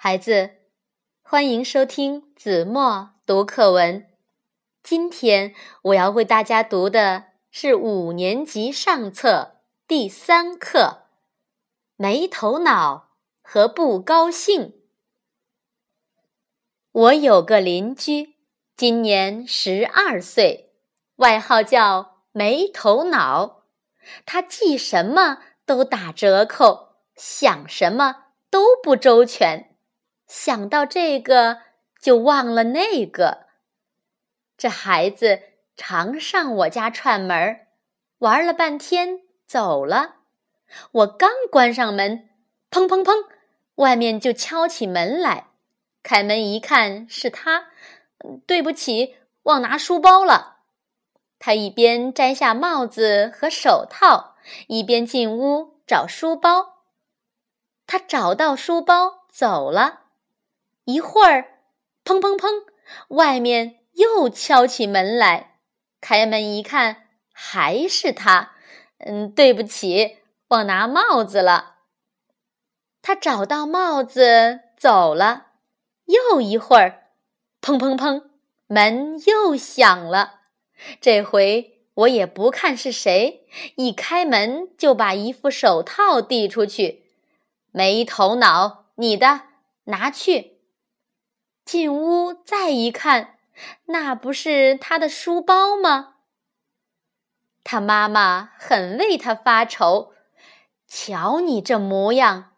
孩子，欢迎收听子墨读课文。今天我要为大家读的是五年级上册第三课《没头脑和不高兴》。我有个邻居，今年十二岁，外号叫没头脑。他记什么都打折扣，想什么都不周全。想到这个就忘了那个，这孩子常上我家串门玩了半天走了。我刚关上门，砰砰砰，外面就敲起门来。开门一看是他，对不起，忘拿书包了。他一边摘下帽子和手套，一边进屋找书包。他找到书包走了。一会儿，砰砰砰，外面又敲起门来。开门一看，还是他。嗯，对不起，忘拿帽子了。他找到帽子走了。又一会儿，砰砰砰，门又响了。这回我也不看是谁，一开门就把一副手套递出去。没头脑，你的，拿去。进屋再一看，那不是他的书包吗？他妈妈很为他发愁。瞧你这模样，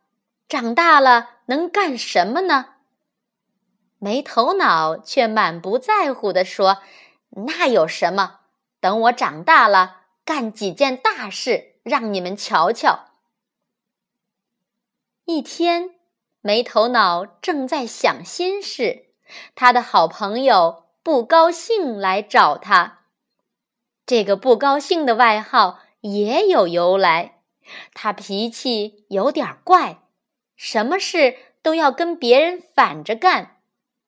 长大了能干什么呢？没头脑却满不在乎地说：“那有什么？等我长大了，干几件大事，让你们瞧瞧。”一天。没头脑正在想心事，他的好朋友不高兴来找他。这个不高兴的外号也有由来，他脾气有点怪，什么事都要跟别人反着干。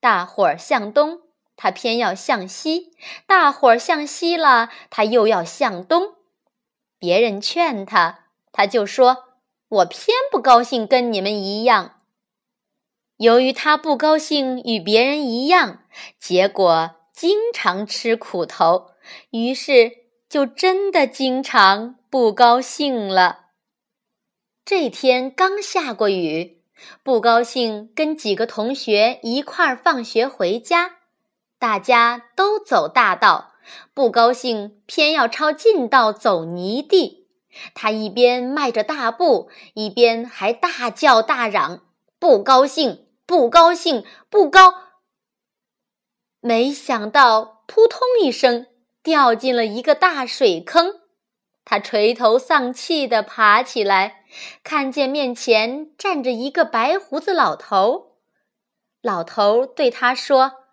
大伙儿向东，他偏要向西；大伙儿向西了，他又要向东。别人劝他，他就说：“我偏不高兴跟你们一样。”由于他不高兴与别人一样，结果经常吃苦头，于是就真的经常不高兴了。这天刚下过雨，不高兴跟几个同学一块儿放学回家，大家都走大道，不高兴偏要抄近道走泥地。他一边迈着大步，一边还大叫大嚷：“不高兴！”不高兴，不高。没想到，扑通一声，掉进了一个大水坑。他垂头丧气地爬起来，看见面前站着一个白胡子老头。老头对他说：“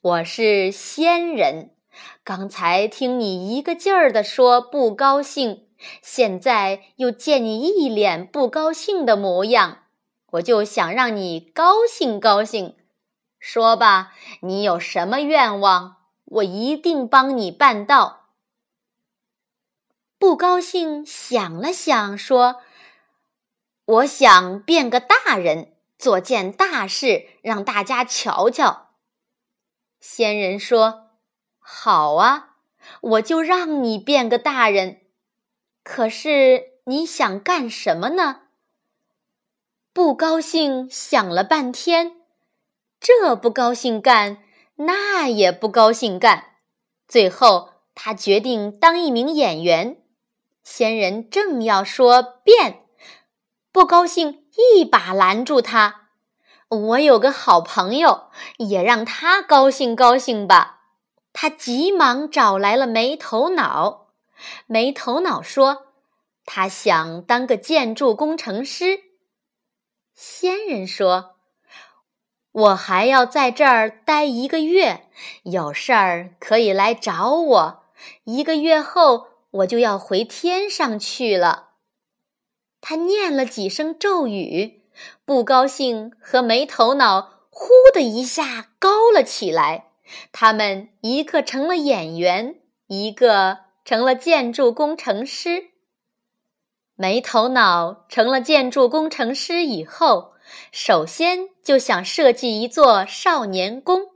我是仙人，刚才听你一个劲儿地说不高兴，现在又见你一脸不高兴的模样。”我就想让你高兴高兴，说吧，你有什么愿望，我一定帮你办到。不高兴想了想，说：“我想变个大人，做件大事，让大家瞧瞧。”仙人说：“好啊，我就让你变个大人。可是你想干什么呢？”不高兴，想了半天，这不高兴干，那也不高兴干，最后他决定当一名演员。仙人正要说变，不高兴一把拦住他：“我有个好朋友，也让他高兴高兴吧。”他急忙找来了没头脑。没头脑说：“他想当个建筑工程师。”仙人说：“我还要在这儿待一个月，有事儿可以来找我。一个月后，我就要回天上去了。”他念了几声咒语，不高兴和没头脑呼的一下高了起来。他们一个成了演员，一个成了建筑工程师。没头脑成了建筑工程师以后，首先就想设计一座少年宫，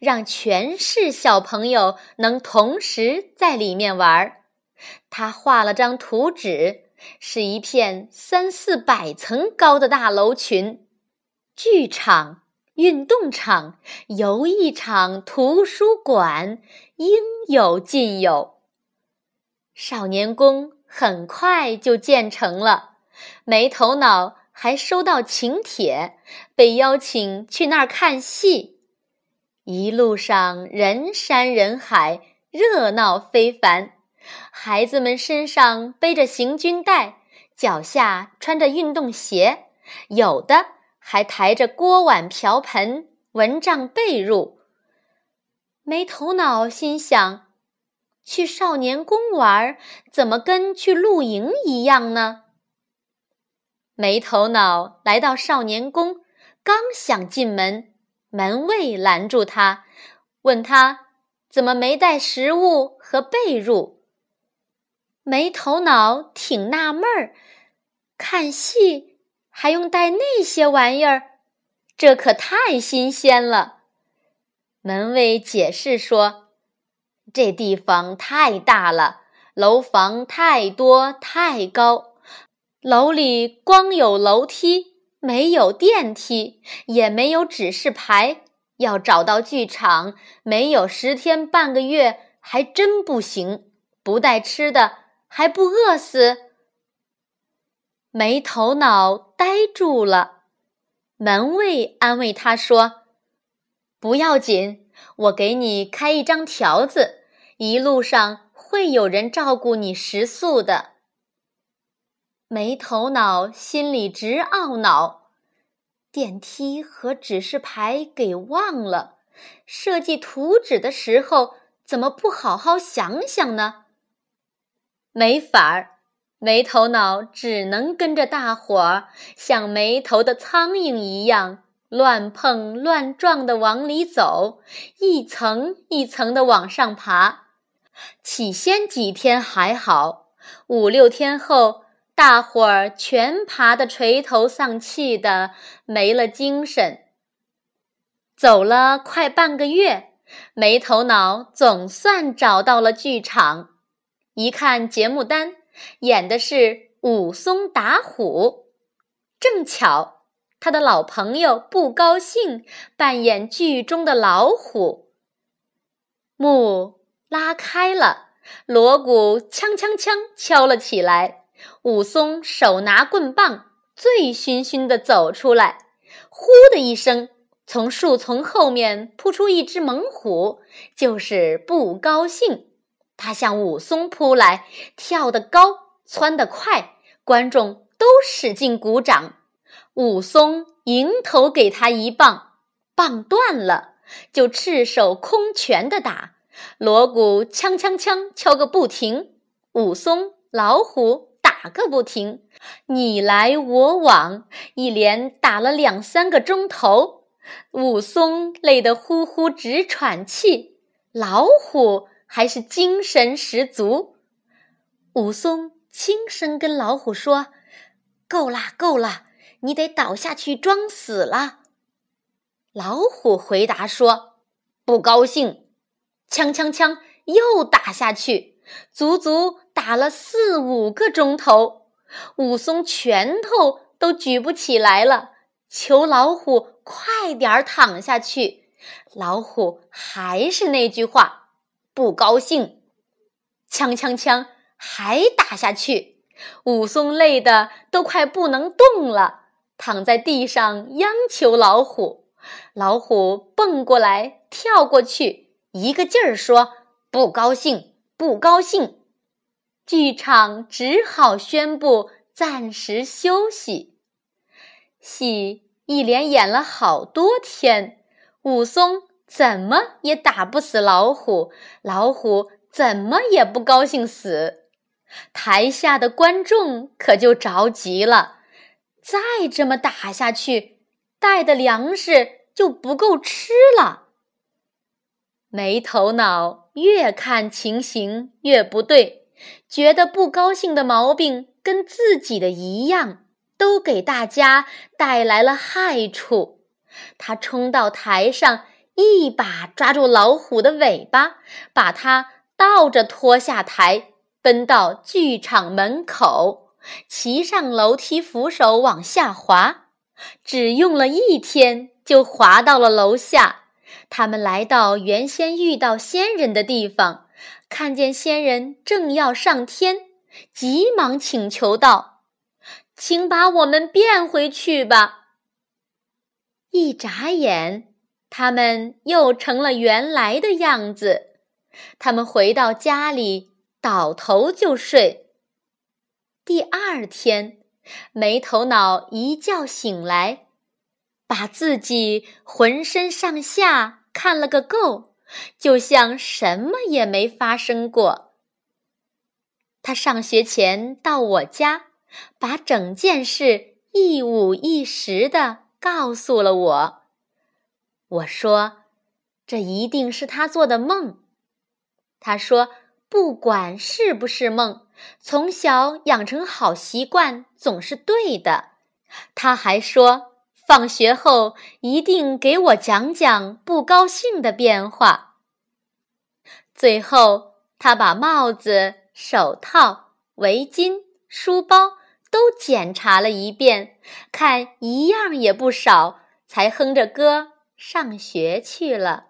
让全市小朋友能同时在里面玩儿。他画了张图纸，是一片三四百层高的大楼群，剧场、运动场、游艺场、图书馆，应有尽有。少年宫很快就建成了，没头脑。还收到请帖，被邀请去那儿看戏。一路上人山人海，热闹非凡。孩子们身上背着行军袋，脚下穿着运动鞋，有的还抬着锅碗瓢盆、蚊帐被褥。没头脑心想：去少年宫玩，怎么跟去露营一样呢？没头脑来到少年宫，刚想进门，门卫拦住他，问他怎么没带食物和被褥。没头脑挺纳闷儿，看戏还用带那些玩意儿，这可太新鲜了。门卫解释说：“这地方太大了，楼房太多太高。”楼里光有楼梯，没有电梯，也没有指示牌。要找到剧场，没有十天半个月还真不行。不带吃的，还不饿死？没头脑，呆住了。门卫安慰他说：“不要紧，我给你开一张条子，一路上会有人照顾你食宿的。”没头脑，心里直懊恼，电梯和指示牌给忘了。设计图纸的时候，怎么不好好想想呢？没法儿，没头脑只能跟着大伙儿，像没头的苍蝇一样乱碰乱撞的往里走，一层一层的往上爬。起先几天还好，五六天后。大伙儿全爬得垂头丧气的，没了精神。走了快半个月，没头脑总算找到了剧场。一看节目单，演的是武松打虎。正巧他的老朋友不高兴扮演剧中的老虎。幕拉开了，锣鼓锵锵锵敲了起来。武松手拿棍棒，醉醺醺地走出来。呼的一声，从树丛后面扑出一只猛虎，就是不高兴。他向武松扑来，跳得高，窜得快，观众都使劲鼓掌。武松迎头给他一棒，棒断了，就赤手空拳地打，锣鼓锵锵锵敲个不停。武松、老虎。打个不停，你来我往，一连打了两三个钟头。武松累得呼呼直喘气，老虎还是精神十足。武松轻声跟老虎说：“够啦，够啦，你得倒下去装死了。”老虎回答说：“不高兴。”锵锵锵，又打下去，足足。打了四五个钟头，武松拳头都举不起来了，求老虎快点儿躺下去。老虎还是那句话，不高兴。锵锵锵，还打下去。武松累得都快不能动了，躺在地上央求老虎。老虎蹦过来，跳过去，一个劲儿说：“不高兴，不高兴。”剧场只好宣布暂时休息。戏一连演了好多天，武松怎么也打不死老虎，老虎怎么也不高兴死。台下的观众可就着急了，再这么打下去，带的粮食就不够吃了。没头脑，越看情形越不对。觉得不高兴的毛病跟自己的一样，都给大家带来了害处。他冲到台上，一把抓住老虎的尾巴，把它倒着拖下台，奔到剧场门口，骑上楼梯扶手往下滑，只用了一天就滑到了楼下。他们来到原先遇到仙人的地方，看见仙人正要上天，急忙请求道：“请把我们变回去吧。”一眨眼，他们又成了原来的样子。他们回到家里，倒头就睡。第二天，没头脑一觉醒来，把自己浑身上下看了个够，就像什么也没发生过。他上学前到我家，把整件事一五一十的。告诉了我，我说，这一定是他做的梦。他说，不管是不是梦，从小养成好习惯总是对的。他还说，放学后一定给我讲讲不高兴的变化。最后，他把帽子、手套、围巾、书包。都检查了一遍，看一样也不少，才哼着歌上学去了。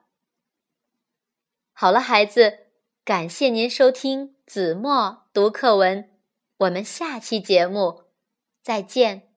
好了，孩子，感谢您收听子墨读课文，我们下期节目再见。